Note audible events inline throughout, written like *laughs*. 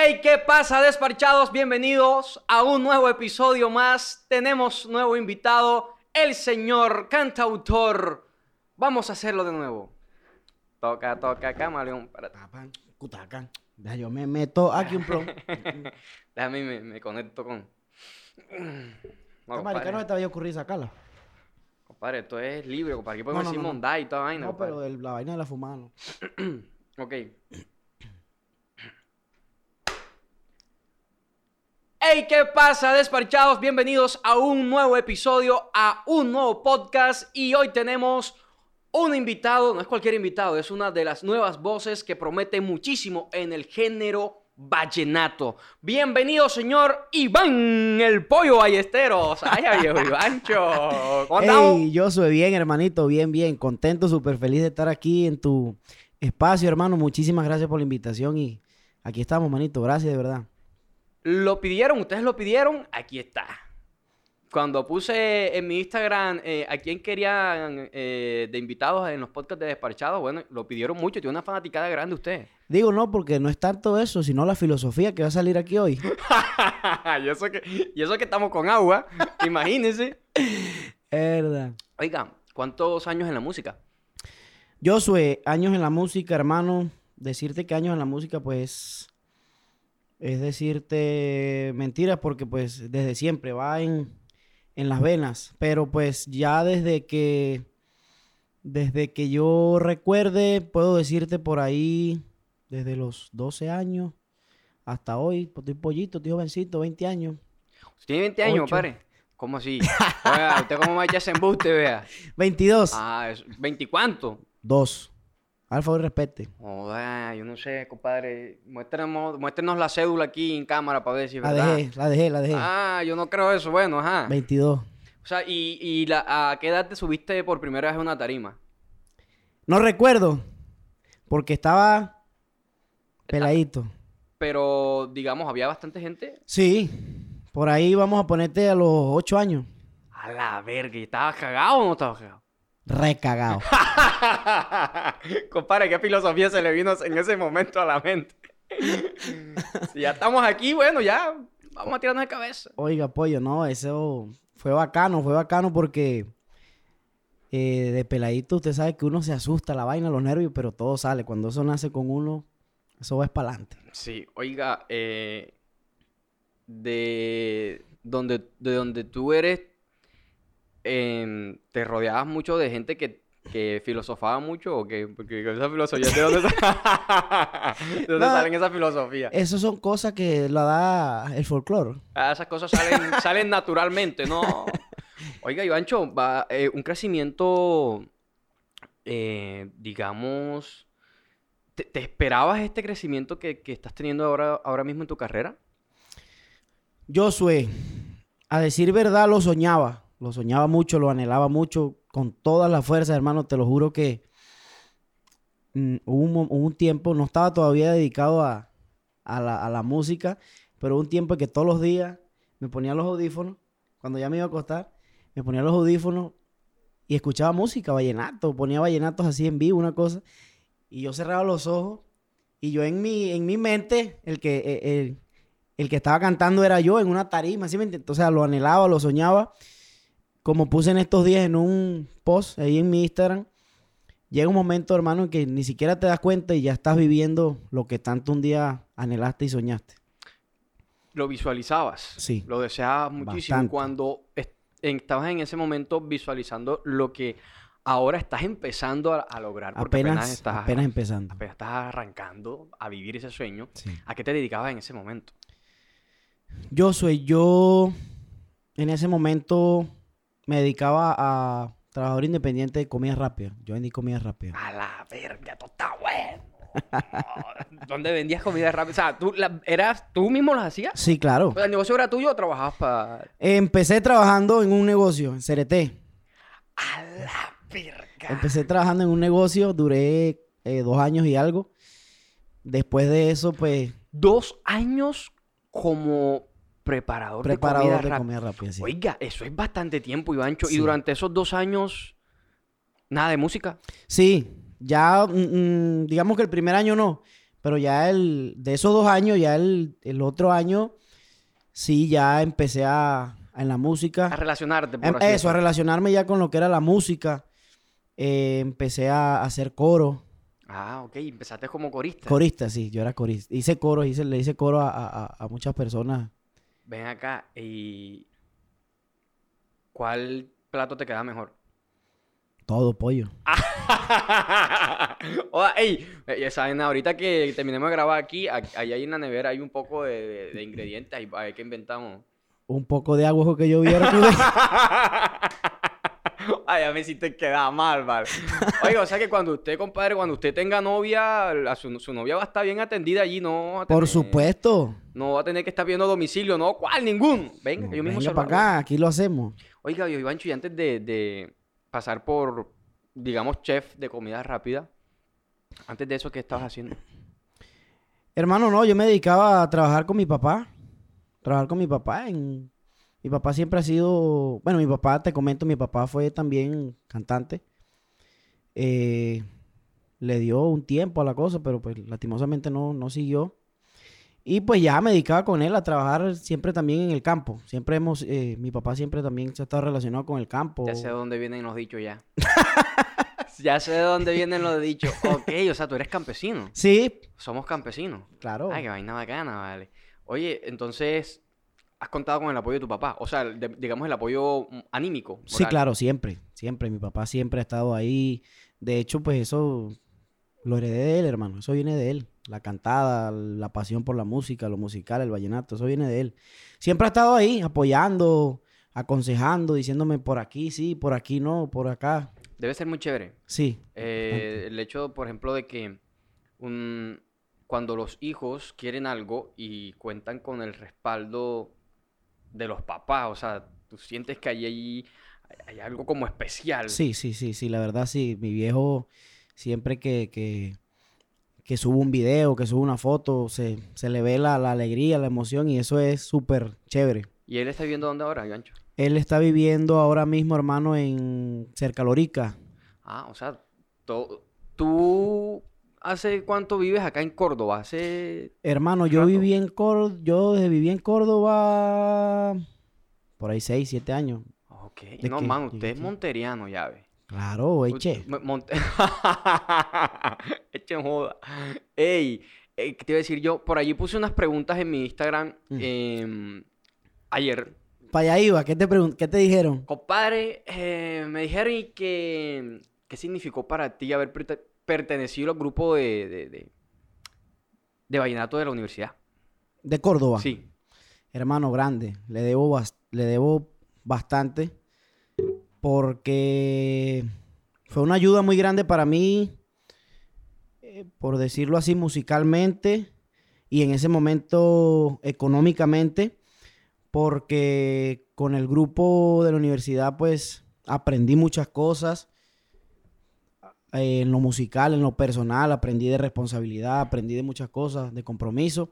Hey, ¿qué pasa, despachados? Bienvenidos a un nuevo episodio más. Tenemos nuevo invitado, el señor cantautor. Vamos a hacerlo de nuevo. Toca, toca, camaleón. Tapan, cutacan. Ya yo me meto aquí un pro. *laughs* Déjame, me, me conecto con. No, marica no te había ocurrido sacarla. compadre, esto es libre, compadre. Aquí podemos No, no, decir no, y toda vaina. No, compadre. pero el- la vaina de la fumada no. *clears throat* Ok. Hey, ¿qué pasa, despachados? Bienvenidos a un nuevo episodio, a un nuevo podcast. Y hoy tenemos un invitado, no es cualquier invitado, es una de las nuevas voces que promete muchísimo en el género vallenato. Bienvenido, señor Iván, el pollo ballesteros. Ay, viejo Ivancho. Hey, yo soy bien, hermanito, bien, bien. Contento, súper feliz de estar aquí en tu espacio, hermano. Muchísimas gracias por la invitación y aquí estamos, manito. Gracias, de verdad. Lo pidieron, ustedes lo pidieron, aquí está. Cuando puse en mi Instagram eh, a quién querían eh, de invitados en los podcasts de Despachados, bueno, lo pidieron mucho, tiene una fanaticada grande usted. Digo no, porque no es tanto eso, sino la filosofía que va a salir aquí hoy. *laughs* y, eso que, y eso que estamos con agua, *laughs* imagínense. verdad. Oiga, ¿cuántos años en la música? Yo soy años en la música, hermano. Decirte que años en la música, pues, es decirte mentiras porque, pues, desde siempre va en, en las venas. Pero, pues, ya desde que, desde que yo recuerde, puedo decirte por ahí, desde los 12 años hasta hoy, pues, estoy pollito, estoy jovencito, 20 años. Usted tiene 20 años, compadre. ¿Cómo así? Oiga, ¿usted cómo va a echar ese embuste, vea? *laughs* 22, Ah, es, ¿20 y cuánto? 2. Al favor, respete. Joder, yo no sé, compadre. Muéstrenos, muéstrenos la cédula aquí en cámara para ver si es La verdad. dejé, la dejé, la dejé. Ah, yo no creo eso. Bueno, ajá. 22. O sea, ¿y, y la, a qué edad te subiste por primera vez a una tarima? No recuerdo, porque estaba peladito. Pero, digamos, había bastante gente. Sí, por ahí vamos a ponerte a los 8 años. A la verga, ¿y ¿estabas cagado o no estabas cagado? Recagado. *laughs* Compadre, ¿qué filosofía se le vino en ese momento a la mente? *laughs* si ya estamos aquí, bueno, ya vamos a tirarnos de cabeza. Oiga, pollo, no, eso fue bacano, fue bacano porque eh, de peladito usted sabe que uno se asusta, la vaina, los nervios, pero todo sale. Cuando eso nace con uno, eso va para adelante. Sí, oiga, eh, de donde, de donde tú eres, em, ¿te rodeabas mucho de gente que, que filosofaba mucho o qué? Porque esa filosofía, ¿de dónde, sa- *laughs* ¿de dónde No. salen esas filosofías? Esas son cosas que la da el folclore. Ah, esas cosas salen, *laughs* salen naturalmente, ¿no? Oiga, Ivancho, va eh, un crecimiento, eh, digamos, ¿te, te esperabas este crecimiento que, que estás teniendo ahora, ahora mismo en tu carrera? Josué, a decir verdad, lo soñaba. Lo soñaba mucho, lo anhelaba mucho, con toda la fuerza, hermano. Te lo juro que mm, hubo, un, un tiempo, no estaba todavía dedicado a, a la, a la música, pero hubo un tiempo que todos los días me ponía los audífonos, cuando ya me iba a acostar, me ponía los audífonos y escuchaba música, vallenato, ponía vallenatos así en vivo, una cosa, y yo cerraba los ojos y yo en mi, en mi mente, el que, eh, el, el que estaba cantando era yo en una tarima, ¿sí me? O sea, lo anhelaba, lo soñaba. Como puse en estos días en un post ahí en mi Instagram, llega un momento, hermano, en que ni siquiera te das cuenta y ya estás viviendo lo que tanto un día anhelaste y soñaste. Lo visualizabas. Sí. Lo deseabas muchísimo. Bastante. Cuando est- estabas en ese momento visualizando lo que ahora estás empezando a, a lograr. Porque apenas, Apenas, estás, apenas empezando. apenas estás arrancando a vivir ese sueño. Sí. ¿A qué te dedicabas en ese momento? Yo soy yo, en ese momento me dedicaba a trabajador independiente de comida rápida. Yo vendí comida rápida. A la verga, esto está bueno. *laughs* ¿Dónde vendías comida rápida? O sea, ¿tú, la- eras, ¿tú mismo las hacías? Sí, claro. ¿El negocio era tuyo o trabajabas para...? Empecé trabajando en un negocio, en CRT. A la verga. Empecé trabajando en un negocio, duré eh, dos años y algo. Después de eso, pues, Dos años como preparador, preparador de de comida comida, rápida. sí. Oiga, eso es bastante tiempo, Ivancho. Y Sí. durante esos dos años, nada de música. Sí, ya, mm, mm, digamos que el primer año no, Pero ya el, de esos dos años, ya el, el otro año, sí, ya empecé a, a- en la música. A relacionarte, por Em- así Eso, a relacionarme ya con lo que era la música. Eh, empecé a hacer coro. Ah, ok. Empezaste como corista. Corista, sí, yo era corista. Hice coro, hice, le hice coro a- a muchas personas. Ven acá y... ¿Cuál plato te queda mejor? Todo pollo. *laughs* Oda, ey, eh, ya saben, ahorita que terminemos de grabar aquí, ahí hay en la nevera, hay un poco de, de- de ingredientes, ahí, qué inventamos. Un poco de agua que yo viera. *laughs* Ay, a mí sí te queda mal, vale. Oiga, o sea que cuando usted, compadre, cuando usted tenga novia, la- su, su novia va a estar bien atendida allí, no Por supuesto. No va a tener que estar viendo domicilio, ¿no? ¿Cuál? Ningún. Venga, que yo mismo se Venga lo para hago. acá, aquí lo hacemos. Oiga, yo Ivancho, y antes de, de pasar por, digamos, chef de comida rápida, antes de eso, ¿qué estabas haciendo? Hermano, no, yo me dedicaba a trabajar con mi papá. Trabajar con mi papá. En... Mi papá siempre ha sido. Bueno, mi papá, te comento, mi papá fue también cantante. Eh, le dio un tiempo a la cosa, pero pues lastimosamente no, no siguió. Y pues ya me dedicaba con él a trabajar siempre también en el campo. Siempre hemos, eh, mi papá siempre también se ha estado relacionado con el campo. Ya sé de dónde vienen los dichos ya. *laughs* ya sé de dónde vienen los dichos. Ok, o sea, tú eres campesino. Sí, Somos campesinos. claro. Ay, qué vaina bacana, vale. Oye, entonces, ¿has contado con el apoyo de tu papá? O sea, de- digamos el apoyo mm, anímico. Sí, claro, siempre, siempre. Mi papá siempre ha estado ahí. De hecho, pues eso lo heredé de él, hermano. Eso viene de él. La cantada, la pasión por la música, lo musical, el vallenato, eso viene de él. Siempre ha estado ahí, apoyando, aconsejando, diciéndome por aquí sí, por aquí no, por acá. Debe ser muy chévere. Sí, Eh, el hecho, por ejemplo, de que un- cuando los hijos quieren algo y cuentan con el respaldo de los papás, o sea, tú sientes que hay, ahí hay algo como especial. sí, sí, sí, sí, la verdad sí. Mi viejo, siempre que, que, que subo un video, que subo una foto, se, se le ve la, la alegría, la emoción y eso es súper chévere. ¿Y él está viviendo dónde ahora, Gancho? Él está viviendo ahora mismo, hermano, en cerca Lorica. Ah, o sea, tú ¿hace cuánto vives acá en Córdoba? Hace... Hermano, yo Rato. viví en Córdoba, yo desde viví en Córdoba por ahí 6, 7 años. Ok, ¿De no, qué? man, ¿De usted es monteriano, ya ve. Claro, eche. Monte... *laughs* Eche joda. Ey, eh, ¿qué te iba a decir yo? Por allí puse unas preguntas en mi Instagram Mm. em, ayer. Para allá iba, ¿qué te, ¿qué te dijeron? Compadre, eh, me dijeron y que... ¿Qué significó para ti haber perte- pertenecido al grupo de, de, de, de vallenato de la universidad? De Córdoba. Sí. Hermano, grande. Le debo, le debo bastante porque fue una ayuda muy grande para mí, eh, por decirlo así, musicalmente y en ese momento económicamente, porque con el grupo de la universidad pues aprendí muchas cosas. Eh, en lo musical, en lo personal, aprendí de responsabilidad, aprendí de muchas cosas, de compromiso.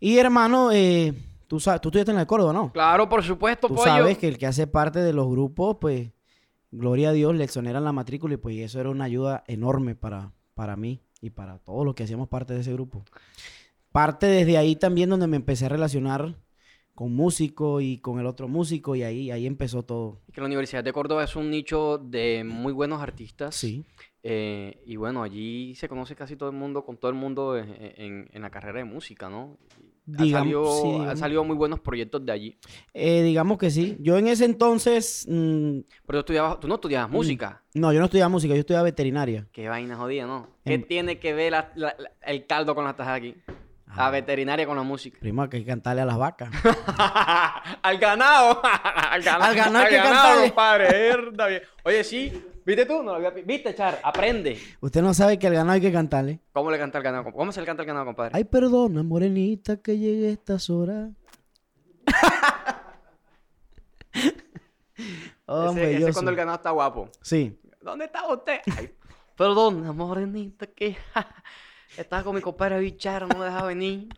Y hermano, eh, tú sabes, tú estudiaste en de Córdoba, ¿no? Claro, por supuesto, Tú pollo. sabes que el que hace parte de los grupos, pues, gloria a Dios, le exoneran la matrícula y pues eso era una ayuda enorme para, para mí y para todos los que hacíamos parte de ese grupo. Parte desde ahí también donde me empecé a relacionar con músicos y con el otro músico y ahí, ahí empezó todo. Que la Universidad de Córdoba es un nicho de muy buenos artistas. Sí, Eh, y bueno, allí se conoce casi todo el mundo, con todo el mundo en, en- en la carrera de música, ¿no? Y ha salido, sí, digamos. salido muy buenos proyectos de allí. Eh, digamos que sí. Yo en ese entonces, mm, Pero tú, estudiabas, tú no estudiabas música. no, yo no estudiaba música, yo estudiaba veterinaria. Qué vaina jodida, ¿no? ¿Qué En- tiene que ver la- la- la- el caldo con las tajas aquí? Ah. veterinaria con la música. Primo, hay que cantarle a las vacas. *laughs* al ganado. *laughs* al ganado. Al ganado cantarle. compadre. Bien. Oye, sí. ¿Viste tú? No lo había ¿Viste, Char? Aprende. Usted no sabe que al ganado hay que cantarle. ¿Cómo le canta el ganado? ¿Cómo se le canta el ganado, compadre? Ay, perdona, morenita, que llegue a estas horas. *laughs* Hombre, ese, es cuando el ganado está guapo. Sí. ¿Dónde está usted? Ay, perdón, morenita, que estaba con mi compadre Bichara, no me deja venir.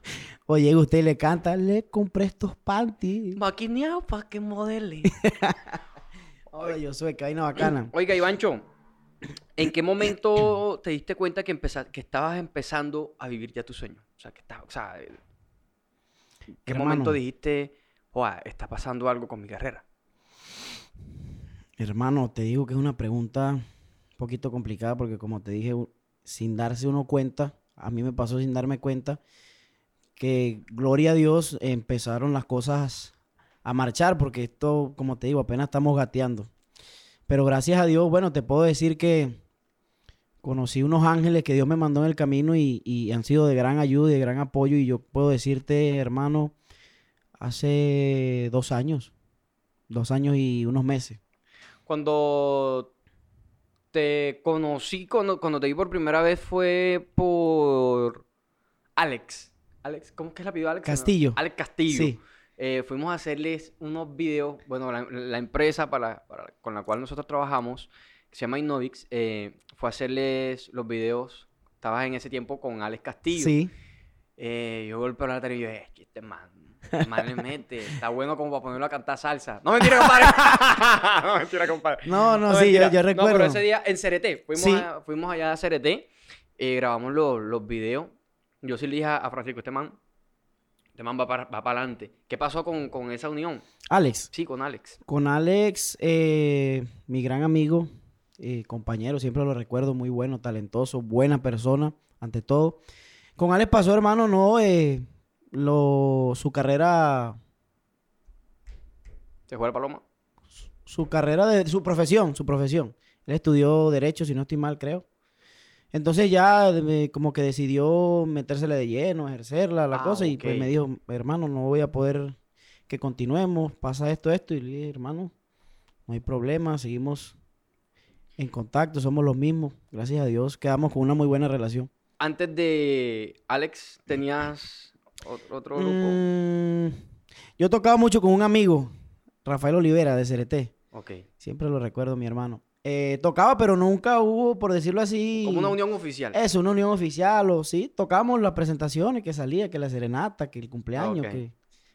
Oye, usted y le canta, le compré estos panties. Maquineado para que modele. *laughs* Oye, yo soy vaina bacana. *clears throat* Oiga, Ivancho, ¿En qué momento te diste cuenta que, empeza- que estabas empezando a vivir ya tu sueño? O sea, que estás, o sea, ¿en qué Hermano. momento dijiste, "Joa, está pasando algo con mi carrera? Hermano, te digo que es una pregunta un poquito complicada porque como te dije, sin darse uno cuenta, a mí me pasó sin darme cuenta, que gloria a Dios empezaron las cosas a marchar porque esto, como te digo, apenas estamos gateando. Pero gracias a Dios, bueno, te puedo decir que conocí unos ángeles que Dios me mandó en el camino y, han sido de gran ayuda y de gran apoyo y yo puedo decirte, hermano, hace dos años, dos años y unos meses. Cuando te conocí, cuando, cuando te vi por primera vez fue por Alex. Alex, ¿cómo es que es apellido de Alex? Castillo. Alex Castillo. Sí. Eh, fuimos a hacerles unos videos, bueno, la, la empresa para, para- con la cual nosotros trabajamos, que se llama Innovix, eh, fue a hacerles los videos, estabas en ese tiempo con Alex Castillo. Sí. Eh, yo golpeo la tele y yo, eh, que este man, man le mete, está bueno como para ponerlo a cantar salsa. No mentira, compadre. *laughs* no mentira, compadre. No, no, No, sí, yo, yo No, recuerdo. pero ese día en CRT, fuimos, Sí. a- fuimos allá a CRT, eh, grabamos los, los videos. Yo sí le dije a, Francisco, este man, este man va para va adelante. ¿Qué pasó con, con esa unión? Alex, Sí, con Alex. con Alex, eh, mi gran amigo, eh, compañero, siempre lo recuerdo, muy bueno, talentoso, buena persona, ante todo. Con Alex pasó, hermano, no, eh, lo, su carrera, ¿Se fue el paloma? su carrera de su profesión, su profesión. Él estudió Derecho, si no estoy mal, creo. Entonces ya eh, como que decidió metérsele de lleno, ejercerla, la Ah, cosa, y pues me dijo, hermano, no voy a poder que continuemos, pasa esto, esto, y le dije, hermano, no hay problema, seguimos en contacto, somos los mismos, gracias a Dios, quedamos con una muy buena relación. Antes de Alex, ¿tenías otro grupo? Mm, yo tocaba mucho con un amigo, Rafael Olivera, de CRT, Ok. siempre lo recuerdo, mi hermano. Eh, tocaba, pero nunca hubo, por decirlo así... Como una unión oficial. Eso, una unión oficial, o sí, tocamos las presentaciones que salía, que la serenata, que el cumpleaños, que...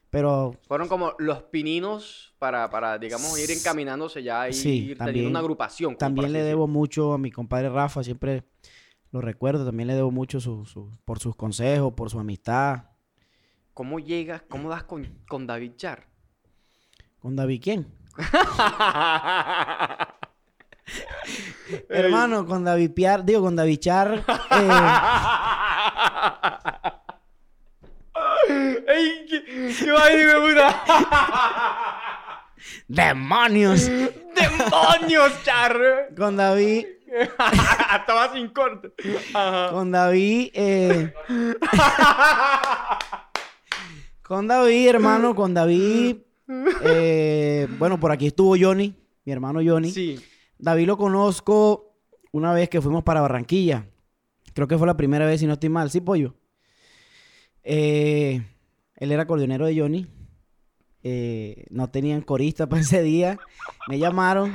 Pero Fueron como los pininos para, para digamos, ir encaminándose ya y Sí, ir teniendo también- una agrupación. también le debo mucho a mi compadre Rafa, siempre lo recuerdo, también le debo mucho su, su- por sus consejos, por su amistad. ¿Cómo llegas, cómo das con, con David Char? ¿Con David quién? *laughs* Hermano, con David Piar, digo, con David Char, eh, ¡Ey! ¿Qué, qué puta? ¡Demonios! ¡Demonios, Char! Con David, Estaba sin corte. Ajá. con David, eh, *laughs* con David, hermano, con David, *laughs* eh, bueno, por aquí estuvo Johnny, mi hermano Johnny. Sí. David lo conozco una vez que fuimos para Barranquilla. Creo que fue la primera vez, si no estoy mal. Sí, pollo. Eh, él era acordeonero de Johnny. Eh, no tenían corista para ese día. Me llamaron.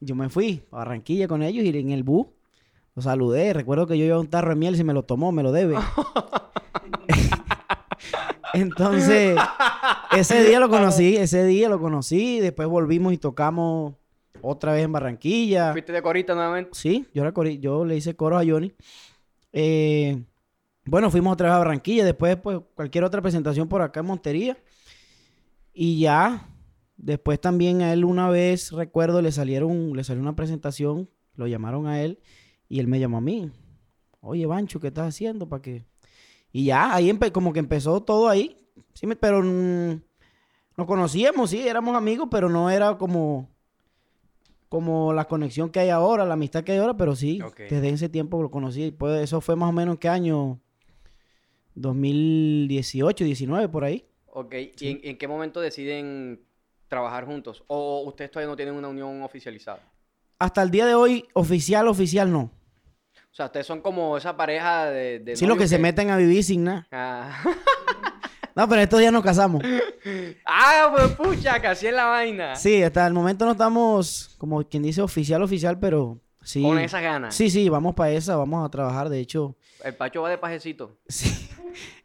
Yo me fui a Barranquilla con ellos y en el bus lo saludé. Recuerdo que yo llevaba un tarro de miel y se me lo tomó, me lo debe. *laughs* Entonces, ese día lo conocí, *laughs* ese día lo conocí. Después volvimos y tocamos otra vez en Barranquilla. ¿Fuiste de corita nuevamente? Sí, yo, era cori- yo le hice coros a Johnny. Eh, bueno, fuimos otra vez a Barranquilla, después pues cualquier otra presentación por acá en Montería. Y ya, después también a él una vez, recuerdo, le salieron, le salió una presentación, lo llamaron a él y él me llamó a mí. Oye, Bancho, ¿qué estás haciendo? ¿Para qué? Y ya, ahí como que empezó todo ahí. Sí, pero nos conocíamos, sí, éramos amigos, pero no era como como la conexión que hay ahora, la amistad que hay ahora, pero sí, desde ese tiempo lo conocí. Pues eso fue más o menos en qué año? 2018, 19, por ahí. Ok. ¿Y en, en qué momento deciden trabajar juntos? ¿O ustedes todavía no tienen una unión oficializada? Hasta el día de hoy, oficial, oficial no. O sea, ustedes son como esa pareja de... de Sí, los que se meten a vivir sin nada. Ah, *laughs* No, pero estos días nos casamos. *laughs* ah pues pucha, casi es la vaina. Sí, hasta el momento no estamos, como quien dice, oficial, oficial, pero sí. Con esas ganas. Sí, sí, vamos para esa, vamos a trabajar. De hecho, El Pacho va de pajecito. Sí. *laughs*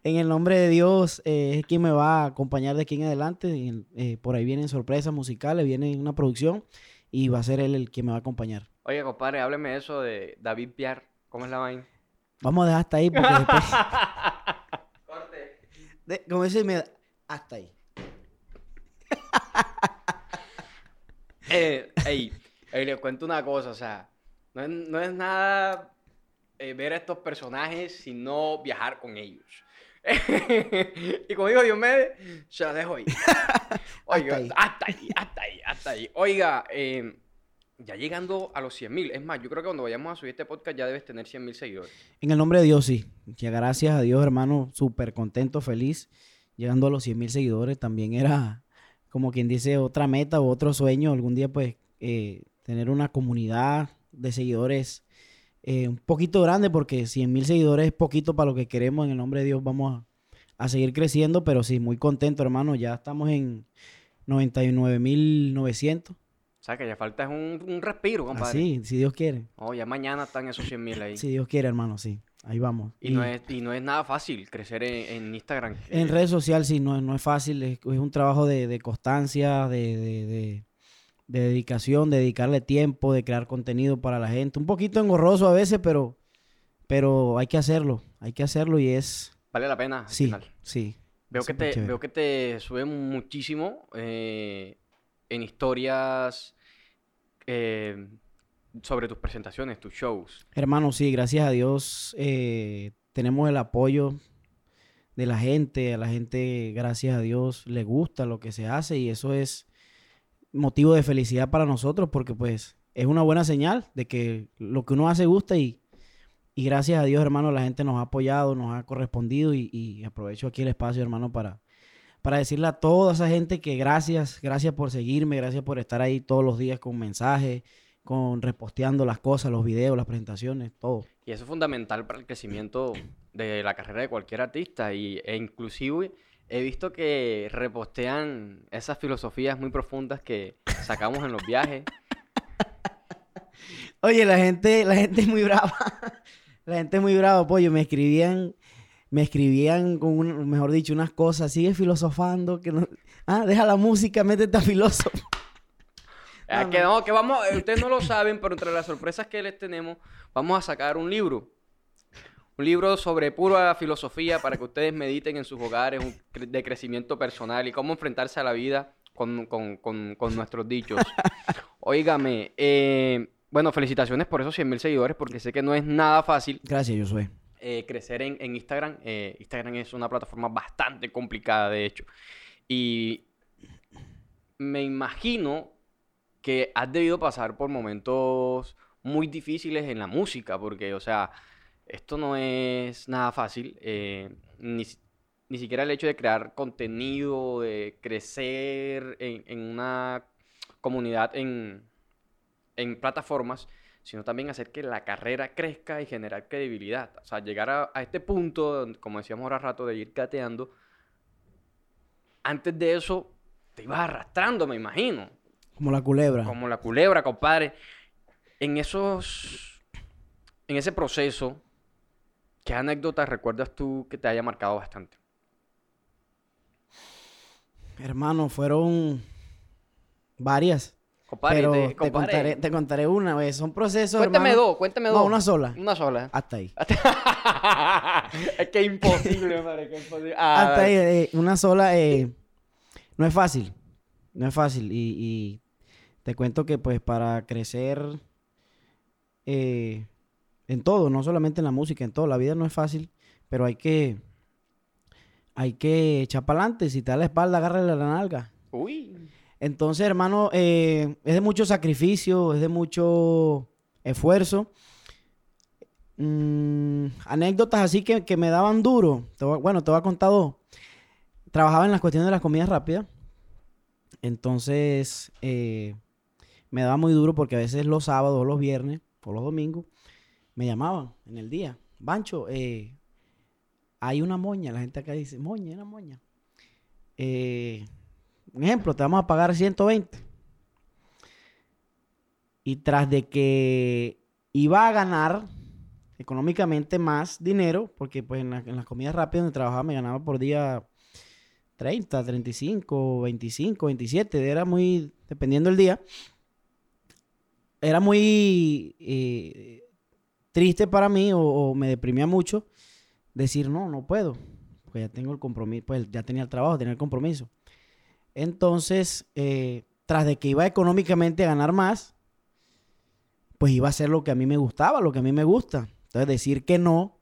En el nombre de Dios eh, es quien me va a acompañar de aquí en adelante. eh, por ahí vienen sorpresas musicales, viene una producción. y va a ser él el que me va a acompañar. Oye, compadre, hábleme eso de David Piar. ¿Cómo es la vaina? Vamos a dejar hasta ahí porque después... *laughs* de- como me da- hasta ahí. *laughs* Eh, ey, ey, les cuento una cosa, o sea, no es, no es nada eh, ver a estos personajes, sino viajar con ellos. *laughs* y como dijo Diomedes, se las dejo ahí. Oiga, ahí. hasta ahí, hasta ahí, hasta ahí. Oiga, eh, ya llegando a los 100 mil, es más, yo creo que cuando vayamos a subir este podcast ya debes tener 100 mil seguidores. En el nombre de Dios, sí. Que gracias a Dios, hermano, súper contento, feliz. Llegando a los 100 mil seguidores también era, como quien dice, otra meta o otro sueño. Algún día, pues, eh, tener una comunidad de seguidores eh, un poquito grande, porque 100 mil seguidores es poquito para lo que queremos. En el nombre de Dios vamos a, a seguir creciendo, pero sí, muy contento, hermano. Ya estamos en 99 mil 900. O sea, que ya falta es un, un respiro, compadre. Así, si Dios quiere. Oh, ya mañana están esos 100 mil ahí. Si Dios quiere, hermano, sí. Ahí vamos. Y, no es, y no es nada fácil crecer en, en Instagram. En redes sociales sí, no, es- no es fácil, es, es un trabajo de, de constancia, de, de- de- de dedicación, de dedicarle tiempo, de crear contenido para la gente. Un poquito engorroso a veces, pero, pero hay que hacerlo, hay que hacerlo y es, Vale la pena al sí, final. sí. Veo que, te, chévere. veo que te suben muchísimo eh, en historias eh, sobre tus presentaciones, tus shows. Hermano, sí, gracias a Dios eh, tenemos el apoyo de la gente, a la gente, gracias a Dios, le gusta lo que se hace y eso es motivo de felicidad para nosotros porque pues es una buena señal de que lo que uno hace gusta y, y gracias a Dios, hermano, la gente nos ha apoyado, nos ha correspondido y, y aprovecho aquí el espacio, hermano, para, para decirle a toda esa gente que gracias, gracias por seguirme, gracias por estar ahí todos los días con mensajes, con reposteando las cosas, los videos, las presentaciones, todo. Y eso es fundamental para el crecimiento de la carrera de cualquier artista. Y, e inclusive he visto que repostean esas filosofías muy profundas que sacamos en los viajes. *laughs* Oye, la gente, la gente es muy brava. *laughs* La gente es muy brava, pollo. Me escribían, me escribían con un- mejor dicho, unas cosas. Sigue filosofando, que no. Ah, deja la música, métete a filósofo. *laughs* Ah, que no. que vamos, eh, ustedes no lo saben, pero entre las sorpresas que les tenemos, vamos a sacar un libro. Un libro sobre pura filosofía para que ustedes mediten en sus hogares, un de crecimiento personal y cómo enfrentarse a la vida con, con- con- con nuestros dichos. *laughs* Óigame, eh, bueno, felicitaciones por esos 100 mil seguidores, porque sé que no es nada fácil Gracias, Josué. Eh, crecer en, Instagram. Eh, Instagram es una plataforma bastante complicada, de hecho. Y me imagino que has debido pasar por momentos muy difíciles en la música, porque, o sea, esto no es nada fácil. eh, ni, ni siquiera el hecho de crear contenido, de crecer en, en una comunidad en, en plataformas, sino también hacer que la carrera crezca y generar credibilidad. O sea, llegar a, a este punto, como decíamos ahora rato, de ir cateando. Antes de eso, te ibas arrastrando, me imagino. Como la culebra. Como la culebra, compadre. En esos. En ese proceso, ¿qué anécdotas recuerdas tú que te haya marcado bastante? Hermano, fueron varias. Compadre, pero te- contaré, te contaré una vez. Son procesos, Cuéntame hermano. dos, cuéntame No, dos. una sola. Una sola. Hasta ahí. *laughs* es que es imposible, madre, que es imposible. Ah, Hasta ahí, eh, una sola, eh, no es fácil, no es fácil. Y, y te cuento que pues para crecer eh, en todo, no solamente en la música, en todo, la vida no es fácil, pero hay que, hay que echar para adelante. Si te da la espalda, agárrale la nalga. Uy. Entonces, hermano, eh, es de mucho sacrificio, es de mucho esfuerzo. Mm, anécdotas así que, que me daban duro. Bueno, te voy a contar dos. Trabajaba en las cuestiones de las comidas rápidas. Entonces, eh, me daba muy duro porque a veces los sábados los viernes o los domingos me llamaban en el día. Bancho, eh, hay una moña. La gente acá dice, moña, una moña. Eh, un ejemplo, te vamos a pagar 120. Y tras de que iba a ganar económicamente más dinero, porque pues en, la- en las comidas rápidas donde trabajaba me ganaba por día 30, 35, 25, 27, era muy dependiendo del día. era muy eh, triste para mí o, o me deprimía mucho decir, no, no puedo, pues ya tengo el compromiso, pues ya tenía el trabajo, tenía el compromiso. Entonces, eh, tras de que iba económicamente a ganar más, pues iba a hacer lo que a mí me gustaba, lo que a mí me gusta. Entonces, decir que no,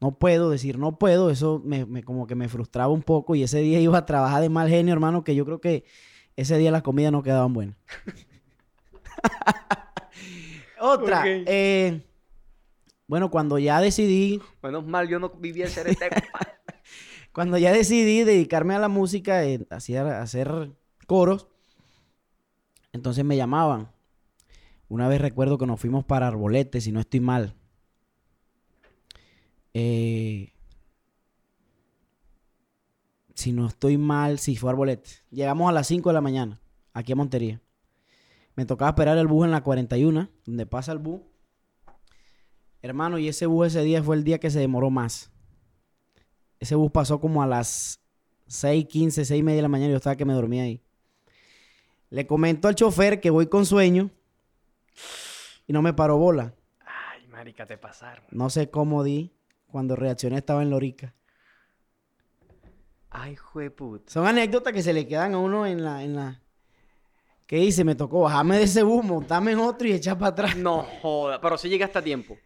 no puedo, decir no puedo, eso me, me- como que me frustraba un poco y ese día *laughs* iba a trabajar de mal genio, hermano, que yo creo que ese día las comidas no quedaban buenas. *laughs* Otra, eh, bueno, cuando ya decidí Menos mal yo no viví el CRT. compadre. *laughs* Cuando ya decidí dedicarme a la música, eh, hacer coros, entonces me llamaban. Una vez recuerdo que nos fuimos para Arbolete, si no estoy mal. Eh, si no estoy mal, sí, fue Arbolete. Llegamos a las 5 de la mañana, aquí a Montería. Me tocaba esperar el bus en la 41, donde pasa el bus. Hermano, y ese bus ese día fue el día que se demoró más. Ese bus pasó como a las 6:15, 6 y media de la mañana y yo estaba que me dormía ahí. Le comento al chofer que voy con sueño y no me paró bola. Ay, marica, te pasaron. No sé cómo di. Cuando reaccioné estaba en Lorica. Ay, jueput. Son anécdotas que se le quedan a uno en la... En la... ¿Qué hice? Me tocó bajarme de ese bus, montarme en otro y echar para atrás. No joda, pero sí llegaste a tiempo.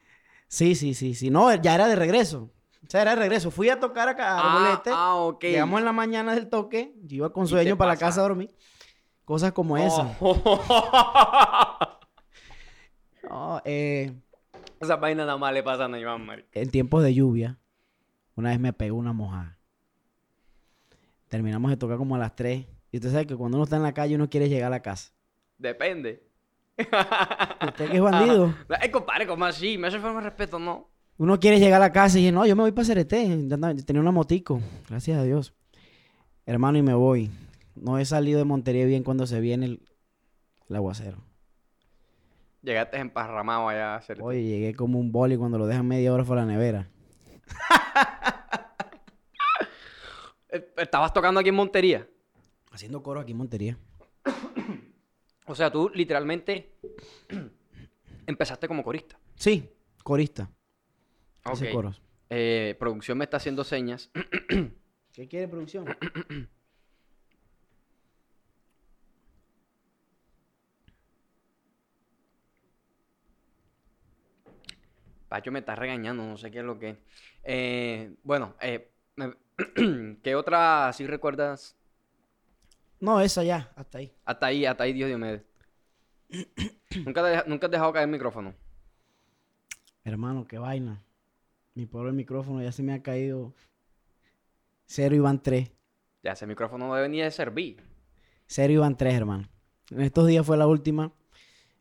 Sí, sí, sí, sí. No, ya era de regreso. O sea, era de regreso. Fui a tocar acá a Arbolete. Ah, ah, ok. Llegamos en la mañana del toque. Yo iba con sueño para la casa a dormir. Cosas como esa. Oh. *laughs* No, eh, Esa vaina nada más le pasan a Iván, marica. en tiempos de lluvia, una vez me pegó una mojada. Terminamos de tocar como a las 3. Y usted sabe que cuando uno está en la calle uno quiere llegar a la casa. Depende. Usted que es bandido. *laughs* Ay, compadre, ¿cómo así? Me hace falta de respeto, ¿no? Uno quiere llegar a la casa y dice, no, yo me voy para Cereté. Tenía una motico. Gracias a Dios. Hermano, y me voy. No he salido de Montería bien cuando se viene el, el aguacero. Llegaste emparramado allá a hacer. Oye, llegué como un boli cuando lo dejan media hora fuera de la nevera. *laughs* Eh, Estabas tocando aquí en Montería. Haciendo coro aquí en Montería. O sea, tú literalmente *clears throat* empezaste como corista. Sí, corista. Hice Ok. coros. Eh, producción me está haciendo señas. *clears throat* ¿Qué quiere producción? Pacho me está regañando, no sé qué es lo que. Eh, bueno, eh, me- *clears throat* ¿qué otra sí recuerdas? No, esa ya, hasta ahí. Hasta ahí, hasta ahí, Dios Diomedes. *clears throat* ¿Nunca, te nunca has dejado caer el micrófono. Hermano, qué vaina. Mi pobre micrófono ya se me ha caído. Cero iban tres. Ya, ese micrófono no debe ni de servir. Cero iban tres, hermano. En estos días fue la última.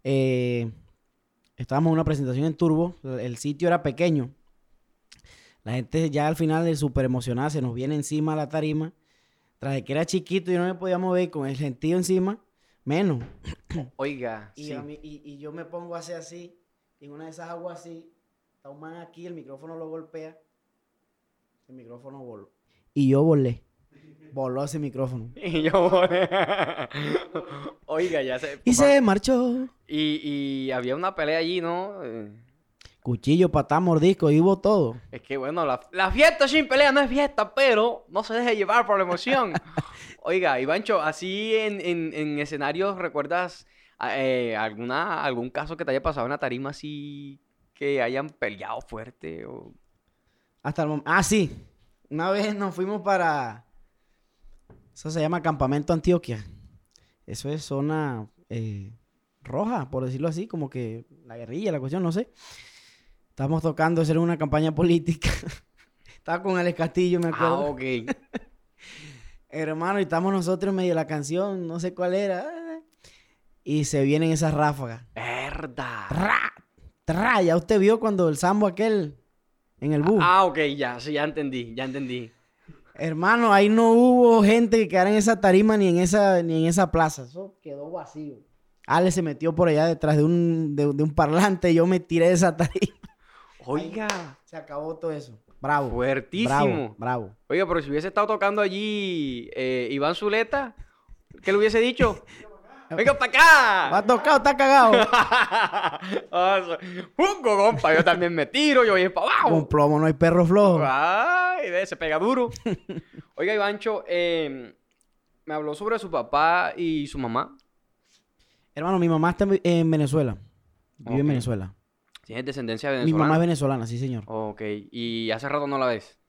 Eh, estábamos en una presentación en Turbo. El sitio era pequeño. La gente ya al final de súper emocionada se nos viene encima a la tarima. Tras de que era chiquito y no me podía mover con el gentío encima, menos. Oiga, Y, sí. a mí- y- y yo me pongo a hacer así, y en una de esas aguas así, está un man aquí, el micrófono lo golpea, el micrófono voló. Y yo volé. Voló ese micrófono. *laughs* Y yo... *laughs* Oiga, ya se... Y se marchó. Y, y había una pelea allí, ¿no? Eh, Cuchillo, patá, mordisco, y hubo todo. Es que bueno, la, la fiesta sin pelea no es fiesta, pero no se deje llevar por la emoción. *laughs* Oiga, Ivancho, así en, en, en escenarios, ¿recuerdas eh, alguna, algún caso que te haya pasado en la tarima así que hayan peleado fuerte? O... Hasta el momento. Ah, sí. Una vez nos fuimos para. Eso se llama Campamento Antioquia. Eso es zona eh, roja, por decirlo así, como que la guerrilla, la cuestión, no sé. Estábamos tocando, hacer una campaña política. *laughs* Estaba con Alex Castillo, me Ah, acuerdo. ok. *laughs* Hermano, y estamos nosotros en medio de la canción, no sé cuál era. Y se vienen esas ráfagas. ¡Verdad! ¡Tra! Ya usted vio cuando el sambo aquel en el bus. Ah, ok, ya, sí, ya entendí, ya entendí. Hermano, ahí no hubo gente que quedara en esa tarima ni en esa, ni en esa plaza. Eso quedó vacío. Ale se metió por allá detrás de un, de, de un parlante y yo me tiré de esa *laughs* tarima. Oiga, Se acabó todo eso. Bravo. fuertísimo. Bravo, bravo. Oiga, pero si hubiese estado tocando allí eh, Iván Zuleta, ¿qué le hubiese dicho? *laughs* Venga para acá. Va tocado, está cagado. *laughs* Junco, compa. Yo también me tiro, yo voy para abajo. Con plomo no hay perro flojo. Ay, ve, se pega duro. *laughs* Oiga, Ivancho, eh, me habló sobre su papá y su mamá. Hermano, mi mamá está en- en Venezuela. Vive en. Venezuela. ¿Tienes descendencia Mi venezolana? mamá es venezolana, sí, señor. Ok, y hace rato no la ves.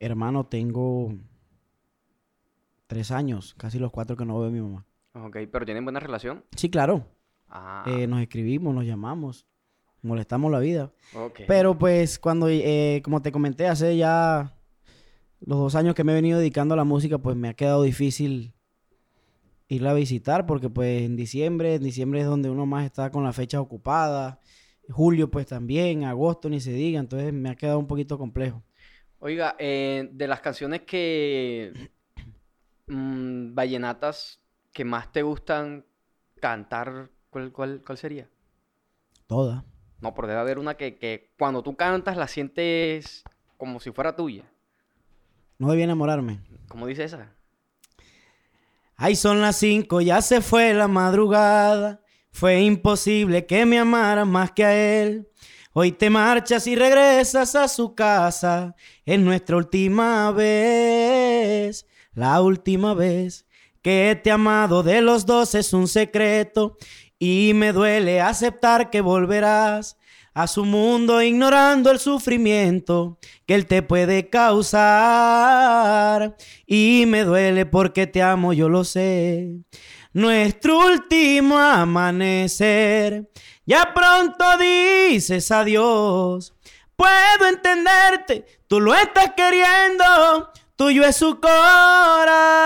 Hermano, tengo tres años, casi los cuatro que no veo a mi mamá. Ok, pero tienen buena relación. Sí, claro. Ah, Eh, nos escribimos, nos llamamos, molestamos la vida. ok. Pero pues cuando, eh, como te comenté, hace ya los dos años que me he venido dedicando a la música, pues me ha quedado difícil irla a visitar porque pues en diciembre, en diciembre es donde uno más está con las fechas ocupadas. Julio pues también, agosto ni se diga, entonces me ha quedado un poquito complejo. Oiga, eh, de las canciones que... mm, vallenatas que más te gustan cantar, ¿cuál, cuál, cuál sería? Toda. No, pero debe haber una que, que cuando tú cantas la sientes como si fuera tuya. No debí enamorarme. ¿Cómo dice esa? Ay, son las cinco, ya se fue la madrugada. Fue imposible que me amaras más que a él. Hoy te marchas y regresas a su casa. Es nuestra última vez. La última vez que te he amado de los dos es un secreto. Y me duele aceptar que volverás a su mundo ignorando el sufrimiento que él te puede causar. Y me duele porque te amo, yo lo sé. Nuestro último amanecer, ya pronto dices adiós. Puedo entenderte, tú lo estás queriendo, tuyo es su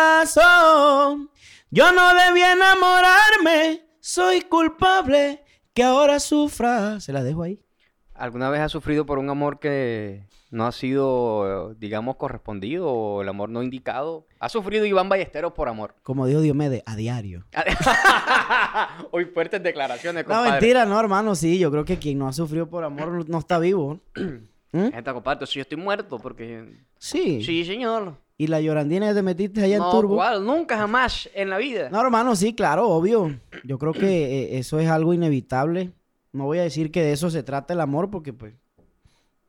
corazón. Yo no debí enamorarme, soy culpable que ahora sufra. Se la dejo ahí. ¿Alguna vez has sufrido por un amor que no ha sido, digamos, correspondido o el amor no indicado? ¿Ha sufrido Iván Ballesteros por amor? Como dijo Diomedes, a diario. *laughs* Hoy fuertes declaraciones, No, compadre. mentira, no, hermano, sí, yo creo que quien no ha sufrido por amor no- no está vivo. *clears throat* ¿Mm? Compadre, si yo estoy muerto porque... Sí. Sí, señor. ¿Y la llorandina que te metiste allá en No, Turbo? ¿cuál? Nunca jamás en la vida. No, hermano, sí, claro, obvio. Yo creo que eh, eso es algo inevitable. No voy a decir que de eso se trata el amor, porque pues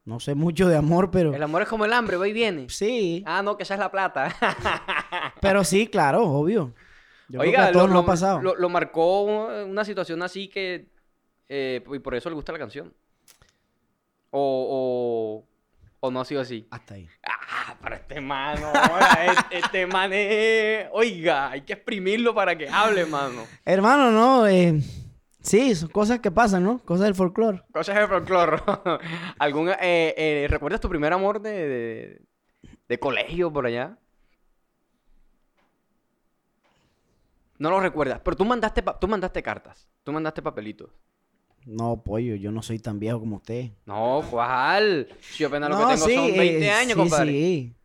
no sé mucho de amor, pero El amor es como el hambre, va y viene. sí. Ah, no, que esa es la plata. *laughs* Pero sí, claro, obvio. Yo creo que Oiga, a todos lo, lo- pasado. Lo, lo marcó una situación así que... eh, y por eso le gusta la canción. O, o, o no ha sido así. Hasta ahí. Ah, para este mano. este, *laughs* este man es... Oiga, hay que exprimirlo para que hable, mano. Hermano, no, eh, sí, son cosas que pasan, ¿no? Cosas del folclore. Cosas de folclore. *laughs* ¿Algún, eh, eh, ¿Recuerdas tu primer amor de, de, de colegio por allá? No lo recuerdas, pero tú mandaste, tú mandaste cartas, tú mandaste papelitos. No, pollo, yo no soy tan viejo como usted. No, ¿cuál? Si yo apenas lo No, que tengo sí, son 20 eh, años, sí, compadre. Sí.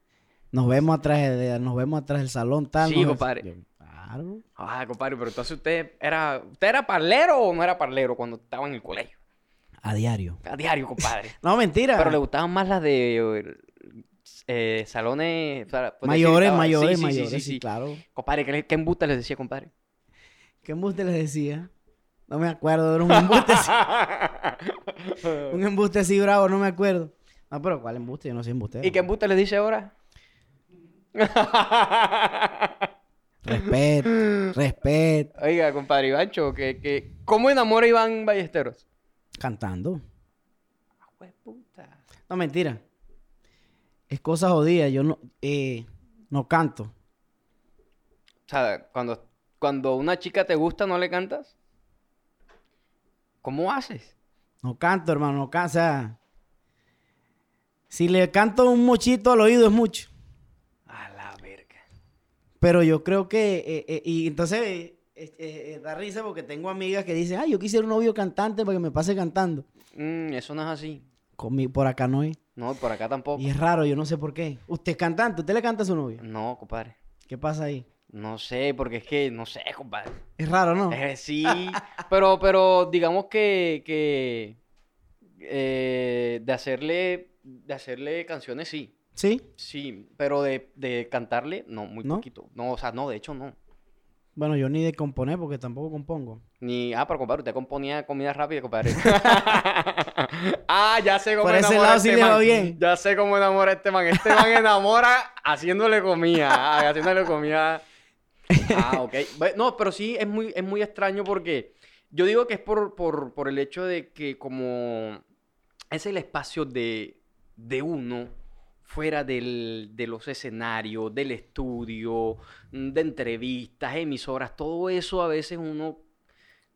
Nos vemos atrás de, nos vemos atrás del salón tal. Sí, nos- compadre. Yo- Claro. Ah, compadre, pero entonces usted era, ¿usted era parlero o no era parlero cuando estaba en el colegio? A diario. A diario, compadre. *laughs* No, mentira. Pero le gustaban más las de eh, salones... pues, mayores, decir, mayores, sí, mayores, sí, sí, sí. claro. Compadre, ¿qué, qué embuste les decía, compadre? ¿Qué embuste les decía? No me acuerdo, era un embuste así, *laughs* un embuste así bravo, no me acuerdo. No, pero ¿cuál embuste? Yo no soy embuste. ¿Y qué embuste les dice ahora? *laughs* Respeto, respeto. Oiga, compadre Ivancho, que, que, ¿cómo enamora Iván Ballesteros? Cantando. Ah, puta. No, mentira. Es cosa jodida. Yo no, eh, no canto. O sea, cuando, cuando una chica te gusta, ¿no le cantas? ¿Cómo haces? No canto, hermano. No canto. O sea, si le canto un mochito al oído es mucho. A la verga. Pero yo creo que, eh, eh, y entonces eh, da risa porque tengo amigas que dicen, ay, yo quisiera un novio cantante para que me pase cantando. Mm, eso no es así. Conmi- por acá no es. No, por acá tampoco. Y es raro, yo no sé por qué. Usted es cantante, usted le canta a su novio. No, compadre. ¿Qué pasa ahí? No sé, porque es que, no sé, compadre. Es raro, ¿no? Eh, sí, *laughs* pero, pero digamos que, que eh, de hacerle, de hacerle canciones sí, ¿Sí? sí, pero de, de cantarle, no, muy ¿No? poquito. No, o sea, no, de hecho no. Bueno, yo ni de componer porque tampoco compongo. Ni, ah, pero compadre, usted componía comida rápida, compadre. *laughs* *laughs* ah, ya sé cómo Por ese enamora lado este sí le va man. bien. Ya sé cómo enamora este man. Este man enamora haciéndole comida. haciéndole comida. Ah, ok. No, pero sí es muy, es muy extraño porque yo digo que es por, por, por el hecho de que como es el espacio de, de uno fuera del- de los escenarios, del estudio, mm, de entrevistas, emisoras, todo eso a veces uno,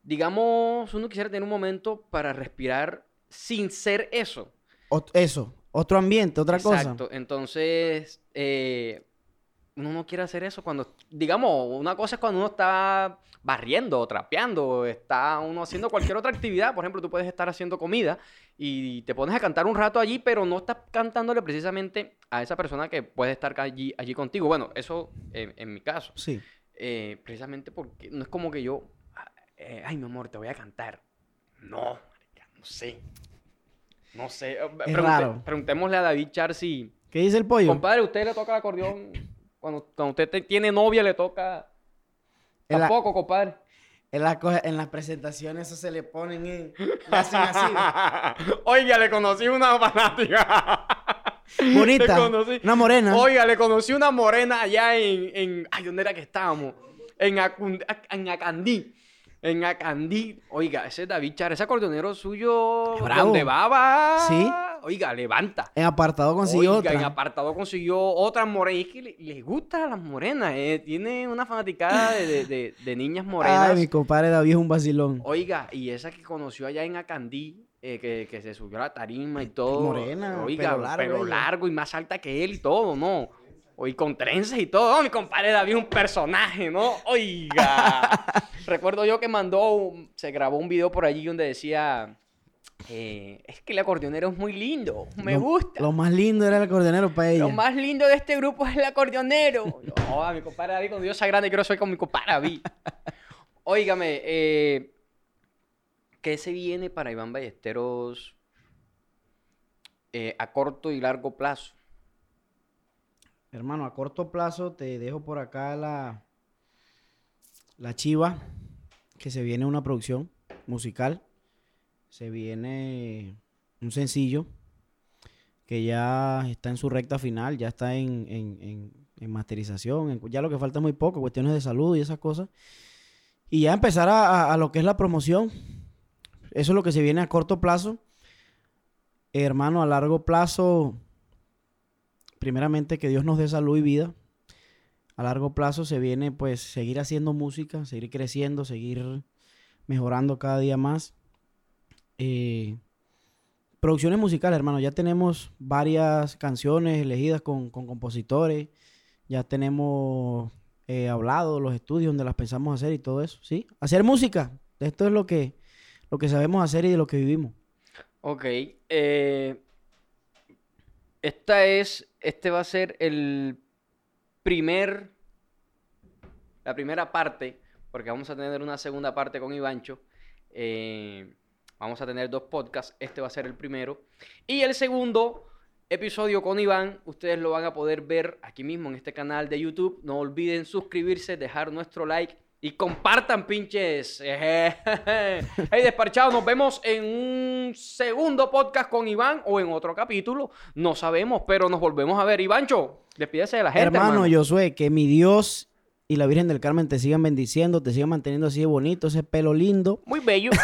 digamos, uno quisiera tener un momento para respirar sin ser eso. Ot- eso, otro ambiente, otra Exacto. cosa. Entonces, eh, uno no quiere hacer eso cuando, digamos, una cosa es cuando uno está barriendo, trapeando, está uno haciendo cualquier otra actividad. Por ejemplo, tú puedes estar haciendo comida y te pones a cantar un rato allí, pero no estás cantándole precisamente a esa persona que puede estar allí, allí contigo. Bueno, eso en, en mi caso. Sí. Eh, precisamente porque no es como que yo, eh, ay, mi amor, te voy a cantar. No, no sé. No sé. Eh, pregunte- raro. Preguntémosle a David Char si, ¿Qué dice el pollo? compadre, ¿usted le toca el acordeón? Cuando, cuando usted te- tiene novia, le toca... En la- Tampoco, compadre. En, la en las presentaciones eso se le ponen en... le hacen así. *laughs* Oiga, le conocí una fanática. Bonita. Conocí. Una morena. Oiga, le conocí una morena allá en, en... Ay, ¿dónde era que estábamos? En, Acun- Ac- en Acandí. En Acandí. Oiga, ese David Char, ese acordeonero suyo... Bravo. Donde va, va... Sí. Oiga, levanta. En apartado consiguió Oiga, en apartado consiguió otra morena. Y es que le, le gusta a las morenas. eh. Tiene una fanaticada de, de- de- de niñas *laughs* morenas. Ay, mi compadre David es un vacilón. Oiga, y esa que conoció allá en Acandí, eh, que, que se subió a la tarima y todo. Morena, Oiga, pelo largo pelo ella. largo y más alta que él y todo, ¿no? Oye, con trenzas y todo. No, mi compadre David es un personaje, ¿no? Oiga. *laughs* Recuerdo yo que mandó, un- se grabó un video por allí donde decía, eh, es que el acordeonero es muy lindo, me Lo- gusta. Lo más lindo era el acordeonero para ella. Lo más lindo de este grupo es el acordeonero. No, mi compadre David, cuando Dios sea grande, quiero ser con mi compadre David. Óigame, eh, ¿qué se viene para Iván Ballesteros eh, a corto y largo plazo? Hermano, a corto plazo te dejo por acá la, la chiva, que se viene una producción musical. Se viene un sencillo que ya está en su recta final, ya está en, en- en- en masterización, ya lo que falta es muy poco, cuestiones de salud y esas cosas. Y ya empezar a- a lo que es la promoción. Eso es lo que se viene a corto plazo. Hermano, a largo plazo, primeramente que Dios nos dé salud y vida. A largo plazo se viene pues seguir haciendo música, seguir creciendo, seguir mejorando cada día más. Eh, producciones musicales, hermano, ya tenemos varias canciones elegidas con, con compositores, ya tenemos eh, hablado los estudios donde las pensamos hacer y todo eso, ¿sí? Hacer música, esto es lo que, lo que sabemos hacer y de lo que vivimos. Ok, eh, esta es, este va a ser el primer, la primera parte, porque vamos a tener una segunda parte con Ivancho. eh, vamos a tener dos podcasts, este va a ser el primero. Y el segundo episodio con Iván, ustedes lo van a poder ver aquí mismo en este canal de YouTube. No olviden suscribirse, dejar nuestro like y compartan, pinches. *laughs* hey, desparchados, nos vemos en un segundo podcast con Iván o en otro capítulo. No sabemos, pero nos volvemos a ver. Ivancho, despídese de la gente. hermano, hermano. Josué, que mi Dios y la Virgen del Carmen te sigan bendiciendo, te sigan manteniendo así de bonito, ese pelo lindo. Muy bello. *laughs*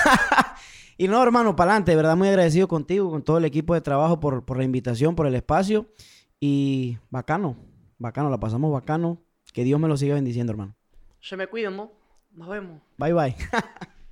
Y no, hermano, para adelante, de verdad muy agradecido contigo, con todo el equipo de trabajo por, por la invitación, por el espacio. Y bacano, bacano, la pasamos bacano. Que Dios me lo siga bendiciendo, hermano. Se me cuidan, ¿no? Nos vemos. Bye, bye. *laughs*